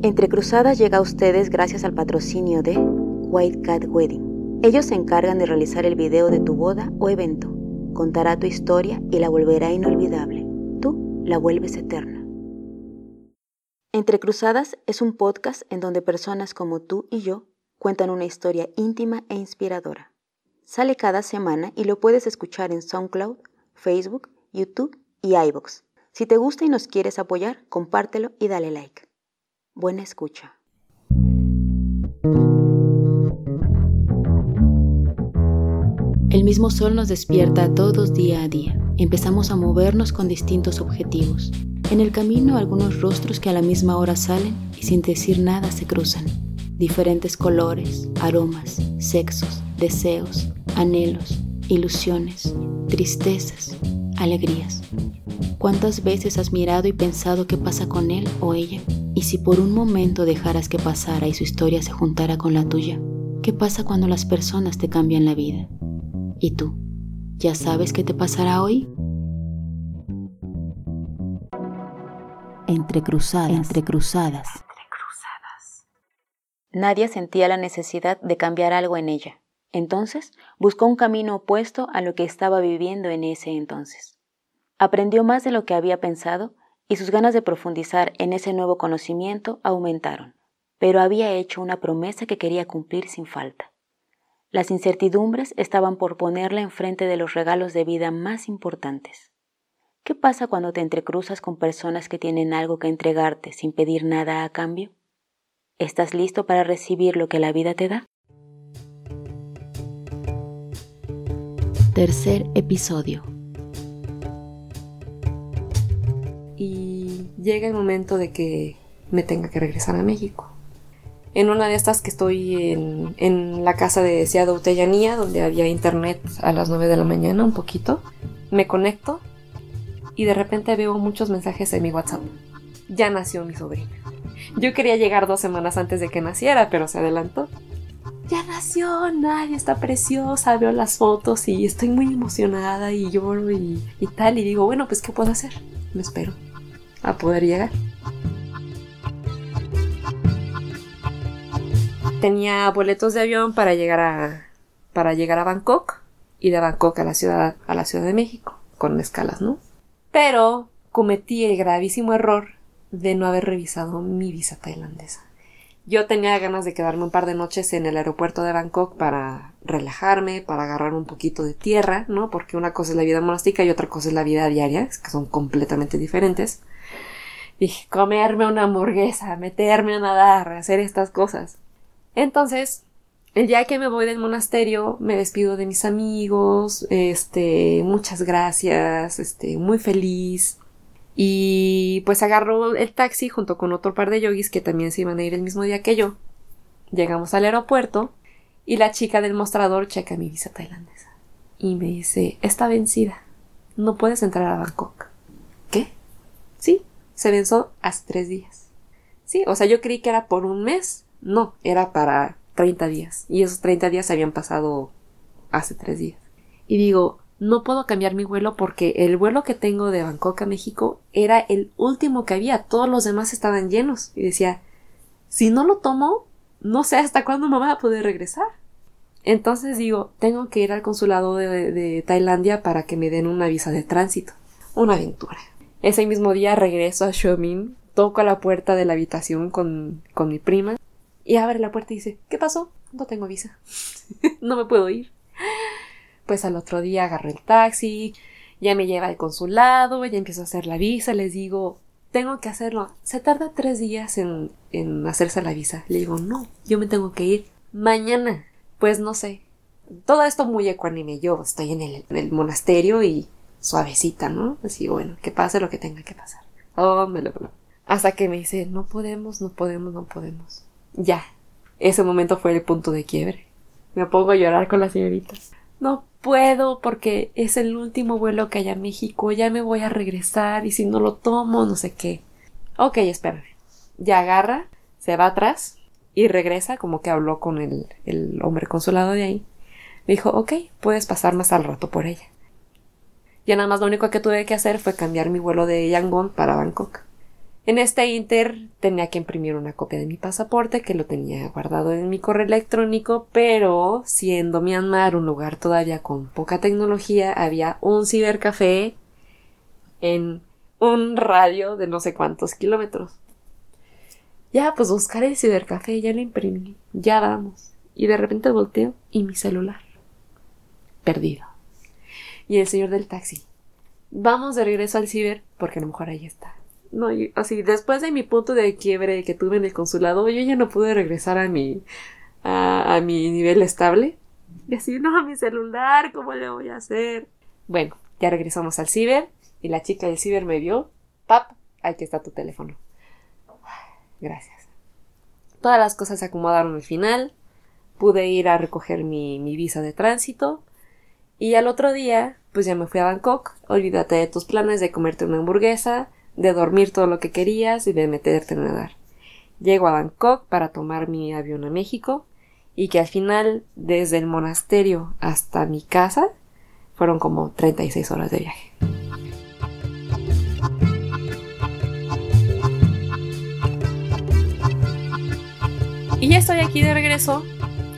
Entre Cruzadas llega a ustedes gracias al patrocinio de White Cat Wedding. Ellos se encargan de realizar el video de tu boda o evento. Contará tu historia y la volverá inolvidable. Tú la vuelves eterna. Entre Cruzadas es un podcast en donde personas como tú y yo cuentan una historia íntima e inspiradora. Sale cada semana y lo puedes escuchar en SoundCloud, Facebook, YouTube y iVoox. Si te gusta y nos quieres apoyar, compártelo y dale like. Buena escucha. El mismo sol nos despierta todos día a día. Empezamos a movernos con distintos objetivos. En el camino algunos rostros que a la misma hora salen y sin decir nada se cruzan. Diferentes colores, aromas, sexos, deseos, anhelos, ilusiones, tristezas, alegrías. ¿Cuántas veces has mirado y pensado qué pasa con él o ella? Y si por un momento dejaras que pasara y su historia se juntara con la tuya, ¿qué pasa cuando las personas te cambian la vida? ¿Y tú? ¿Ya sabes qué te pasará hoy? Entre cruzadas, entre cruzadas. Sentía la necesidad de cambiar algo en ella. Entonces buscó un camino opuesto a lo que estaba viviendo en ese entonces. Aprendió más de lo que había pensado y sus ganas de profundizar en ese nuevo conocimiento aumentaron, pero había hecho una promesa que quería cumplir sin falta. Las incertidumbres estaban por ponerla enfrente de los regalos de vida más importantes. ¿Qué pasa cuando te entrecruzas con personas que tienen algo que entregarte sin pedir nada a cambio? ¿Estás listo para recibir lo que la vida te da? Tercer episodio. llega el momento de que me tenga que regresar a México. En una de estas que estoy en, la casa de Seado Tellanía, donde había internet a las 9 de la mañana, un poquito, me conecto y de repente veo muchos mensajes en mi WhatsApp. Ya nació mi sobrina. Yo quería llegar dos semanas antes de que naciera, pero se adelantó. Ya nació, nadie está preciosa, veo las fotos y estoy muy emocionada y lloro y, y tal. Y digo, bueno, pues ¿qué puedo hacer? Me espero a poder llegar. Tenía boletos de avión para llegar a para llegar a Bangkok y de Bangkok a la ciudad a la Ciudad de México con escalas, ¿no? Pero cometí el gravísimo error de no haber revisado mi visa tailandesa. Yo tenía ganas de quedarme un par de noches en el aeropuerto de Bangkok para relajarme, para agarrar un poquito de tierra, ¿no? Porque una cosa es la vida monástica y otra cosa es la vida diaria, que son completamente diferentes. Dije, comerme una hamburguesa, meterme a nadar, hacer estas cosas. Entonces, el día que me voy del monasterio, me despido de mis amigos, este, muchas gracias, este, muy feliz. Y pues agarro el taxi junto con otro par de yogis que también se iban a ir el mismo día que yo. Llegamos al aeropuerto y la chica del mostrador checa mi visa tailandesa. Y me dice, está vencida. No puedes entrar a Bangkok. ¿Qué? Sí, se venció hace tres días. Sí, o sea, yo creí que era por un mes. No, era para 30 días. Y esos 30 días habían pasado hace tres días. Y digo, no puedo cambiar mi vuelo porque el vuelo que tengo de Bangkok a México era el último que había. Todos los demás estaban llenos. Y decía, si no lo tomo, no sé hasta cuándo me voy a poder regresar. Entonces digo, tengo que ir al consulado de, Tailandia para que me den una visa de tránsito. Una aventura. Ese mismo día regreso a Xiaomin, toco a la puerta de la habitación con, con mi prima y abre la puerta y dice, ¿qué pasó? No tengo visa. no me puedo ir. Pues al otro día agarro el taxi, ya me lleva al consulado, ya empiezo a hacer la visa, les digo, tengo que hacerlo. Se tarda tres días en, en hacerse la visa. Le digo, no, yo me tengo que ir mañana. Pues no sé. Todo esto muy ecuánime. Yo estoy en el, el monasterio y suavecita, ¿no? Así, bueno, que pase lo que tenga que pasar. Oh, me lo Hasta que me dice, no podemos, no podemos, no podemos. Ya. Ese momento fue el punto de quiebre. Me pongo a llorar con la señorita. No puedo porque es el último vuelo que hay a México. Ya me voy a regresar y si no lo tomo, no sé qué. Ok, espérame. Ya agarra, se va atrás y regresa como que habló con el, el hombre consulado de ahí. Dijo, ok, puedes pasar más al rato por ella. Ya nada más lo único que tuve que hacer fue cambiar mi vuelo de Yangon para Bangkok. En este inter tenía que imprimir una copia de mi pasaporte que lo tenía guardado en mi correo electrónico, pero siendo Myanmar un lugar todavía con poca tecnología, había un cibercafé en un radio de no sé cuántos kilómetros. Ya, pues buscaré el cibercafé, ya lo imprimí, ya vamos. Y de repente volteo y mi celular. Perdido. Y el señor del taxi. Vamos de regreso al ciber porque a lo mejor ahí está. No, así, después de mi punto de quiebre que tuve en el consulado, yo ya no pude regresar a mi, a, mi nivel estable. Y así, no, mi celular, ¿cómo le voy a hacer? Bueno, ya regresamos al ciber y la chica del ciber me vio. Pap, aquí está tu teléfono. Gracias. Todas las cosas se acomodaron al final. Pude ir a recoger mi, mi visa de tránsito. Y al otro día, pues ya me fui a Bangkok. Olvídate de tus planes de comerte una hamburguesa de dormir todo lo que querías y de meterte a nadar. Llego a Bangkok para tomar mi avión a México y que al final, desde el monasterio hasta mi casa, fueron como 36 horas de viaje. Y ya estoy aquí de regreso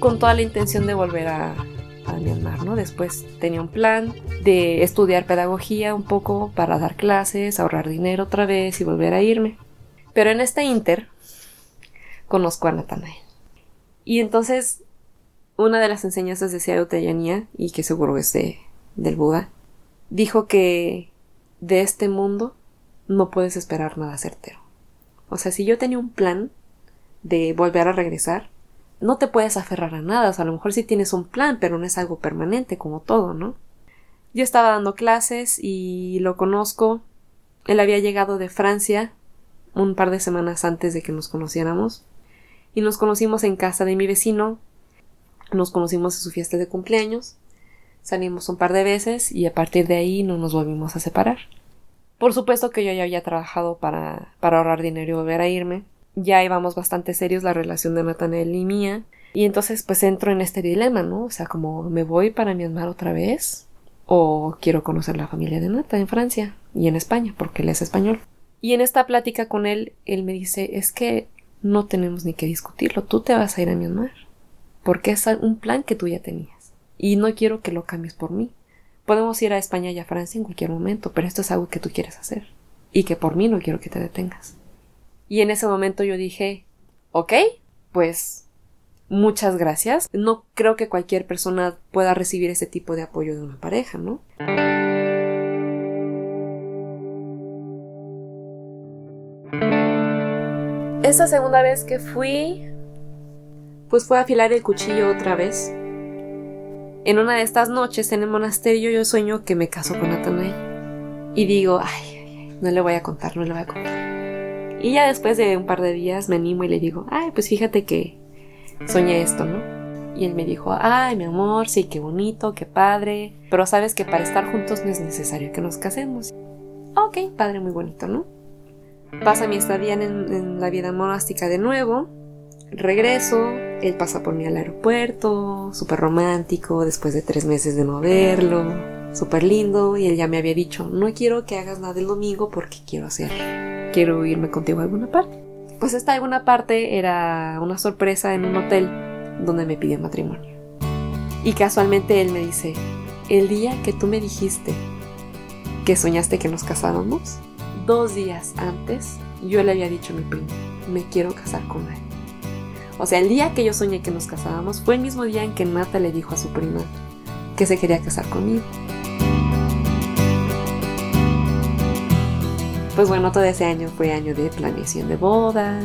con toda la intención de volver a, a Myanmar, ¿no? Después tenía un plan de estudiar pedagogía un poco para dar clases, ahorrar dinero otra vez y volver a irme. Pero en este inter conozco a Natanael. Y entonces una de las enseñanzas de Seattle Teyanía, y que seguro es de, del Buda, dijo que de este mundo no puedes esperar nada certero. O sea, si yo tenía un plan de volver a regresar, no te puedes aferrar a nada. O a lo mejor sí tienes un plan, pero no es algo permanente como todo, ¿no? Yo estaba dando clases y lo conozco. Él había llegado de Francia un par de semanas antes de que nos conociéramos. Y nos conocimos en casa de mi vecino. Nos conocimos en su fiesta de cumpleaños. Salimos un par de veces y a partir de ahí no nos volvimos a separar. Por supuesto que yo ya había trabajado para, para ahorrar dinero y volver a irme. Ya íbamos bastante serios la relación de Nathaniel y mía. Y entonces pues entro en este dilema, ¿no? O sea, como me voy para Myanmar otra vez o quiero conocer la familia de Nata en Francia y en España, porque él es español. Y en esta plática con él, él me dice, es que no tenemos ni que discutirlo, tú te vas a ir a Myanmar, porque es un plan que tú ya tenías, y no quiero que lo cambies por mí. Podemos ir a España y a Francia en cualquier momento, pero esto es algo que tú quieres hacer, y que por mí no quiero que te detengas. Y en ese momento yo dije, ok, pues muchas gracias. No creo que cualquier persona pueda recibir ese tipo de apoyo de una pareja, ¿no? Esa segunda vez que fui, pues fue a afilar el cuchillo otra vez. En una de estas noches en el monasterio yo sueño que me caso con Natanael. Y digo, ay, no le voy a contar, no le voy a contar. Y ya después de un par de días me animo y le digo, ay, pues fíjate que soñé esto, ¿no? Y él me dijo, ay, mi amor, sí, qué bonito, qué padre, pero sabes que para estar juntos no es necesario que nos casemos. Ok, padre, muy bonito, ¿no? Pasa mi estadía en, la vida monástica de nuevo, regreso, él pasa por mí al aeropuerto, súper romántico, después de tres meses de no verlo, súper lindo, y él ya me había dicho, no quiero que hagas nada el domingo porque quiero hacer, quiero irme contigo a alguna parte. Pues esta alguna parte era una sorpresa en un hotel donde me pidió matrimonio. Y casualmente él me dice, el día que tú me dijiste que soñaste que nos casábamos, dos días antes yo le había dicho a mi primo, me quiero casar con él. O sea, el día que yo soñé que nos casábamos fue el mismo día en que Nata le dijo a su prima que se quería casar conmigo. Pues bueno, todo ese año fue año de planeación de boda.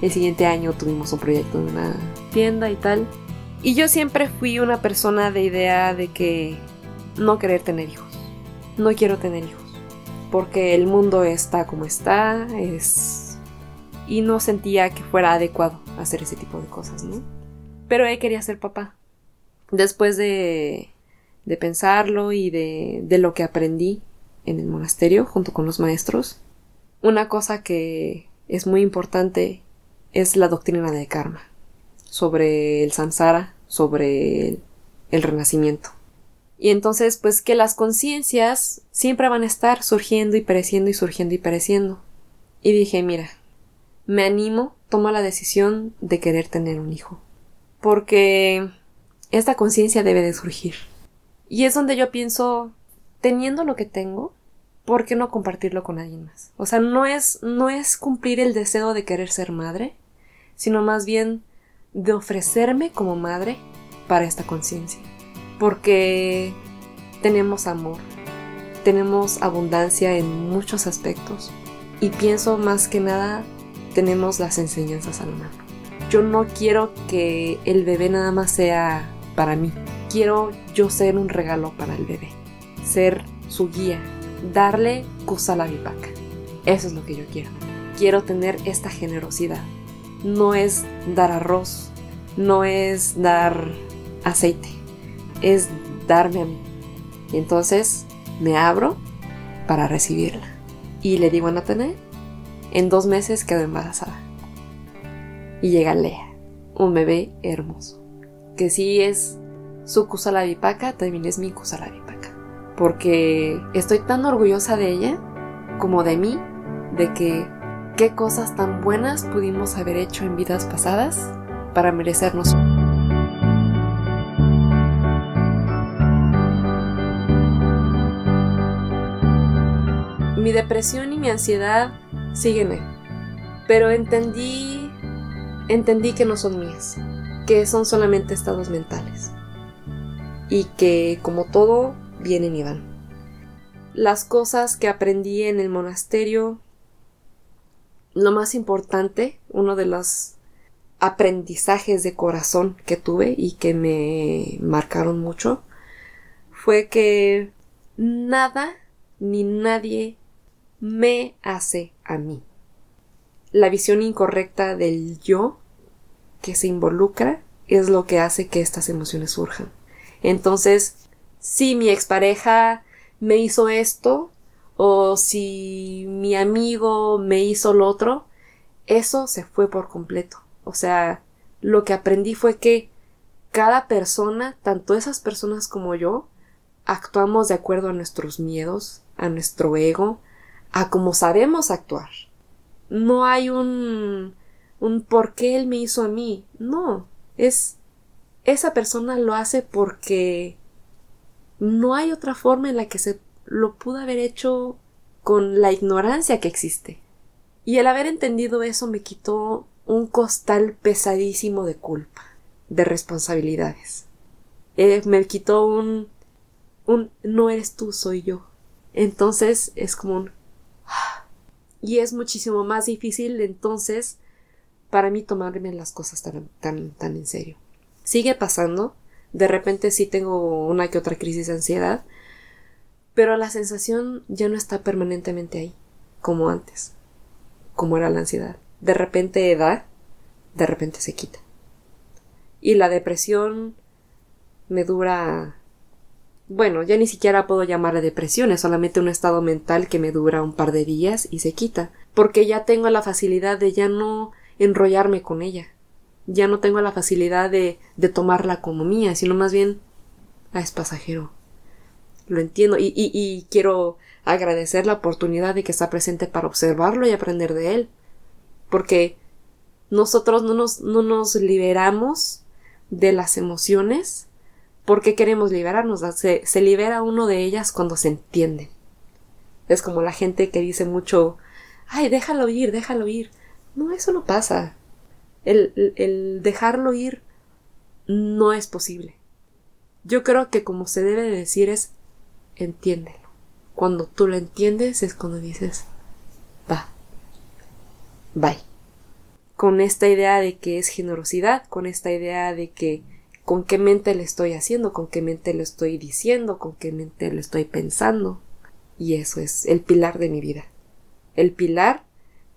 El siguiente año tuvimos un proyecto de una tienda y tal. Y yo siempre fui una persona de idea de que no querer tener hijos. No quiero tener hijos. Porque el mundo está como está, es... Y no sentía que fuera adecuado hacer ese tipo de cosas, ¿no? Pero él quería ser papá. Después de, de pensarlo y de, de lo que aprendí en el monasterio junto con los maestros, una cosa que es muy importante es la doctrina de karma, sobre el samsara, sobre el, el renacimiento. Y entonces, pues que las conciencias siempre van a estar surgiendo y pereciendo y surgiendo y pereciendo. y dije, mira, me animo, tomo la decisión de querer tener un hijo. Porque esta conciencia debe de surgir. Y es donde yo pienso, teniendo lo que tengo, ¿por qué no compartirlo con alguien más? O sea, no es, no es cumplir el deseo de querer ser madre, sino más bien de ofrecerme como madre para esta conciencia. Porque tenemos amor, tenemos abundancia en muchos aspectos y pienso más que nada tenemos las enseñanzas al mano. Yo no quiero que el bebé nada más sea para mí. Quiero yo ser un regalo para el bebé, ser su guía, darle kusala vipaka. Eso es lo que yo quiero. Quiero tener esta generosidad. No es dar arroz, no es dar aceite, es darme a mí. Y entonces me abro para recibirla. Y le digo a Natanael, en dos meses quedo embarazada. Y llega Lea, un bebé hermoso que sí es su Kusalavipaka, también es mi Kusalavipaka. Porque estoy tan orgullosa de ella como de mí, de que qué cosas tan buenas pudimos haber hecho en vidas pasadas para merecernos. Mi depresión y mi ansiedad siguen pero entendí entendí que no son mías que son solamente estados mentales y que como todo vienen y van. Las cosas que aprendí en el monasterio, lo más importante, uno de los aprendizajes de corazón que tuve y que me marcaron mucho, fue que nada ni nadie me hace a mí. La visión incorrecta del yo que se involucra es lo que hace que estas emociones surjan. Entonces, si mi expareja me hizo esto, o si mi amigo me hizo lo otro, eso se fue por completo. O sea, lo que aprendí fue que cada persona, tanto esas personas como yo, actuamos de acuerdo a nuestros miedos, a nuestro ego, a cómo sabemos actuar. No hay un un por qué él me hizo a mí. No, es esa persona lo hace porque no hay otra forma en la que se lo pudo haber hecho con la ignorancia que existe. Y el haber entendido eso me quitó un costal pesadísimo de culpa, de responsabilidades. Eh, me quitó un un no eres tú, soy yo. Entonces es como un y es muchísimo más difícil entonces para mí tomarme las cosas tan, tan, tan en serio. Sigue pasando, de repente sí tengo una que otra crisis de ansiedad, pero la sensación ya no está permanentemente ahí, como antes, como era la ansiedad. De repente da, de repente se quita. Y la depresión me dura bueno, ya ni siquiera puedo llamarle depresión, es solamente un estado mental que me dura un par de días y se quita, porque ya tengo la facilidad de ya no enrollarme con ella. Ya no tengo la facilidad de, de tomarla como mía, sino más bien, ah, es pasajero. Lo entiendo y, y, y quiero agradecer la oportunidad de que está presente para observarlo y aprender de él. Porque nosotros no nos, no nos liberamos de las emociones porque queremos liberarnos. Se, se libera uno de ellas cuando se entiende. Es como la gente que dice mucho, ay, déjalo ir, déjalo ir. No, eso no pasa. El, dejarlo ir no es posible. Yo creo que como se debe de decir es entiéndelo. Cuando tú lo entiendes es cuando dices va. Bye. Con esta idea de que es generosidad, con esta idea de que con qué mente le estoy haciendo, con qué mente lo estoy diciendo, con qué mente lo estoy pensando. Y eso es el pilar de mi vida. El pilar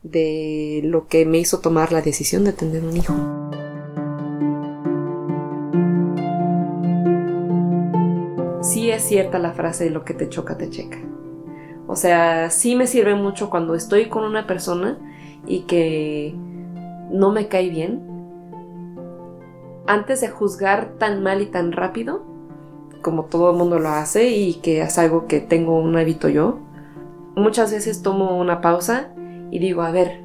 de lo que me hizo tomar la decisión de tener un hijo. Sí es cierta la frase de lo que te choca, te checa. O sea, sí me sirve mucho cuando estoy con una persona y que no me cae bien. Antes de juzgar tan mal y tan rápido, como todo el mundo lo hace y que es algo que tengo un hábito yo, muchas veces tomo una pausa y digo, a ver,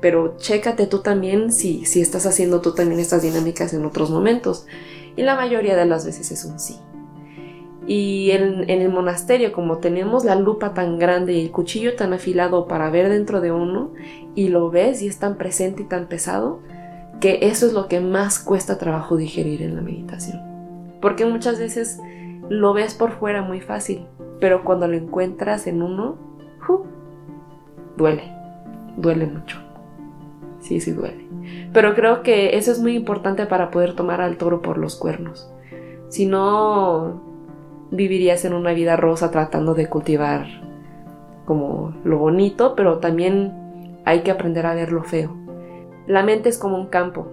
pero chécate tú también si, si estás haciendo tú también estas dinámicas en otros momentos. Y la mayoría de las veces es un sí. Y en, en, el monasterio, como tenemos la lupa tan grande y el cuchillo tan afilado para ver dentro de uno, y lo ves y es tan presente y tan pesado, que eso es lo que más cuesta trabajo digerir en la meditación. Porque muchas veces lo ves por fuera muy fácil, pero cuando lo encuentras en uno, duele, duele mucho. Sí, sí duele. Pero creo que eso es muy importante para poder tomar al toro por los cuernos. Si no, vivirías en una vida rosa tratando de cultivar como lo bonito, pero también hay que aprender a ver lo feo. La mente es como un campo.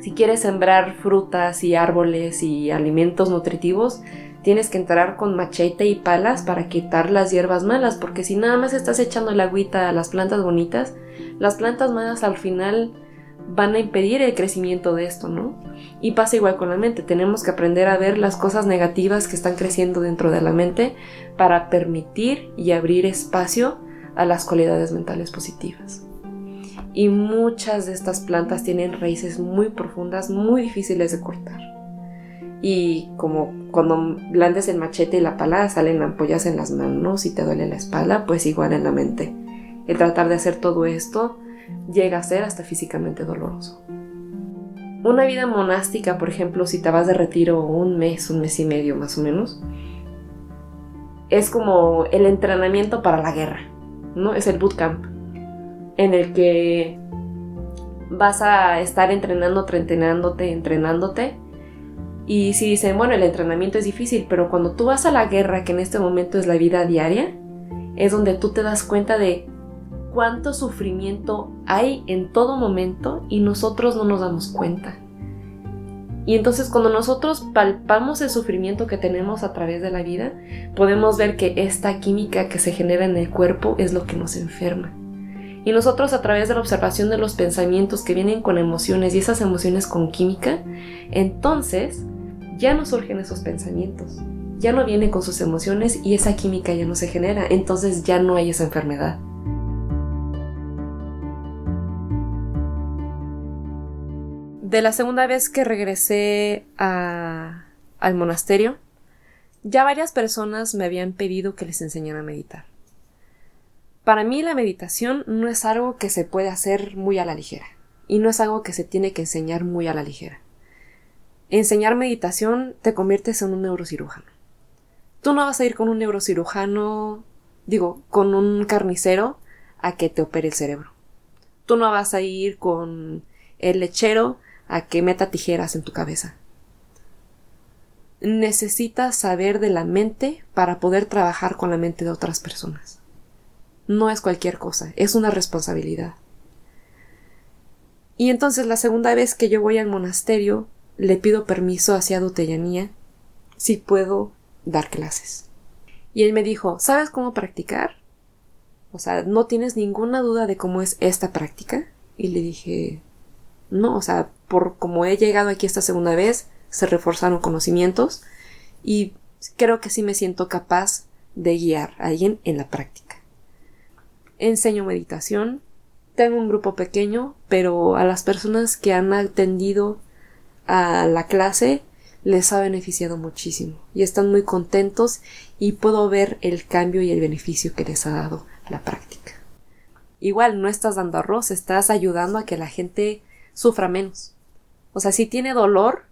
Si quieres sembrar frutas y árboles y alimentos nutritivos, tienes que entrar con machete y palas para quitar las hierbas malas, porque si nada más estás echando la agüita a las plantas bonitas, las plantas malas al final van a impedir el crecimiento de esto, ¿no? Y pasa igual con la mente, tenemos que aprender a ver las cosas negativas que están creciendo dentro de la mente para permitir y abrir espacio a las cualidades mentales positivas. Y muchas de estas plantas tienen raíces muy profundas, muy difíciles de cortar. Y como cuando blandes el machete y la pala salen ampollas en las manos y te duele la espalda, pues igual en la mente. El tratar de hacer todo esto llega a ser hasta físicamente doloroso. Una vida monástica, por ejemplo, si te vas de retiro un mes, un mes y medio más o menos, es como el entrenamiento para la guerra, ¿no? Es el bootcamp, en el que vas a estar entrenándote, entrenándote, entrenándote. Y si dicen, bueno, el entrenamiento es difícil, pero cuando tú vas a la guerra, que en este momento es la vida diaria, es donde tú te das cuenta de cuánto sufrimiento hay en todo momento y nosotros no nos damos cuenta. Y entonces cuando nosotros palpamos el sufrimiento que tenemos a través de la vida, podemos ver que esta química que se genera en el cuerpo es lo que nos enferma. Y nosotros a través de la observación de los pensamientos que vienen con emociones y esas emociones con química, entonces ya no surgen esos pensamientos, ya no vienen con sus emociones y esa química ya no se genera, entonces ya no hay esa enfermedad. de la segunda vez que regresé al monasterio, ya varias personas me habían pedido que les enseñara a meditar. Para mí la meditación no es algo que se puede hacer muy a la ligera, y no es algo que se tiene que enseñar muy a la ligera. Enseñar meditación te conviertes en un neurocirujano. Tú no vas a ir con un neurocirujano, digo, con un carnicero a que te opere el cerebro. Tú no vas a ir con el lechero a que meta tijeras en tu cabeza. Necesitas saber de la mente para poder trabajar con la mente de otras personas. No es cualquier cosa, es una responsabilidad. Y entonces la segunda vez que yo voy al monasterio, le pido permiso hacia Dutellanía si puedo dar clases. Y él me dijo, ¿sabes cómo practicar? O sea, ¿no tienes ninguna duda de cómo es esta práctica? Y le dije, no, o sea, por como he llegado aquí esta segunda vez, se reforzaron conocimientos y creo que sí me siento capaz de guiar a alguien en la práctica. Enseño meditación, tengo un grupo pequeño, pero a las personas que han atendido a la clase les ha beneficiado muchísimo y están muy contentos y puedo ver el cambio y el beneficio que les ha dado la práctica. Igual no estás dando arroz, estás ayudando a que la gente sufra menos. O sea, sí tiene dolor,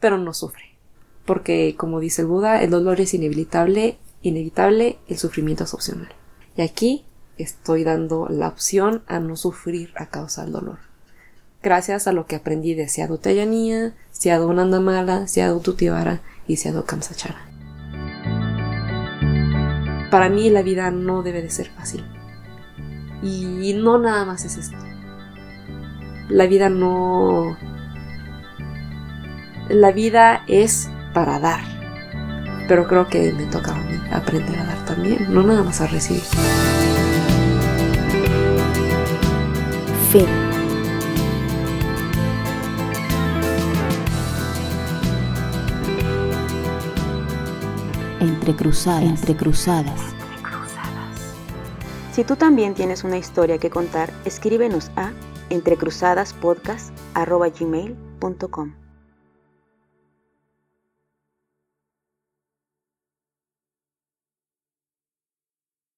pero no sufre. Porque, como dice el Buda, el dolor es inevitable, inevitable, el sufrimiento es opcional. Y aquí estoy dando la opción a no sufrir a causa del dolor. Gracias a lo que aprendí de Seado Teyanía, Seado Nandamala, Seado Tutivara y Seado Kamsachara. Para mí la vida no debe de ser fácil. Y no nada más es esto la vida no... La vida es para dar. Pero creo que me toca a mí aprender a dar también, no nada más a recibir. Fin. Entre cruzadas, entre cruzadas. Si tú también tienes una historia que contar, escríbenos a entrecruzadaspodcast.gmail.com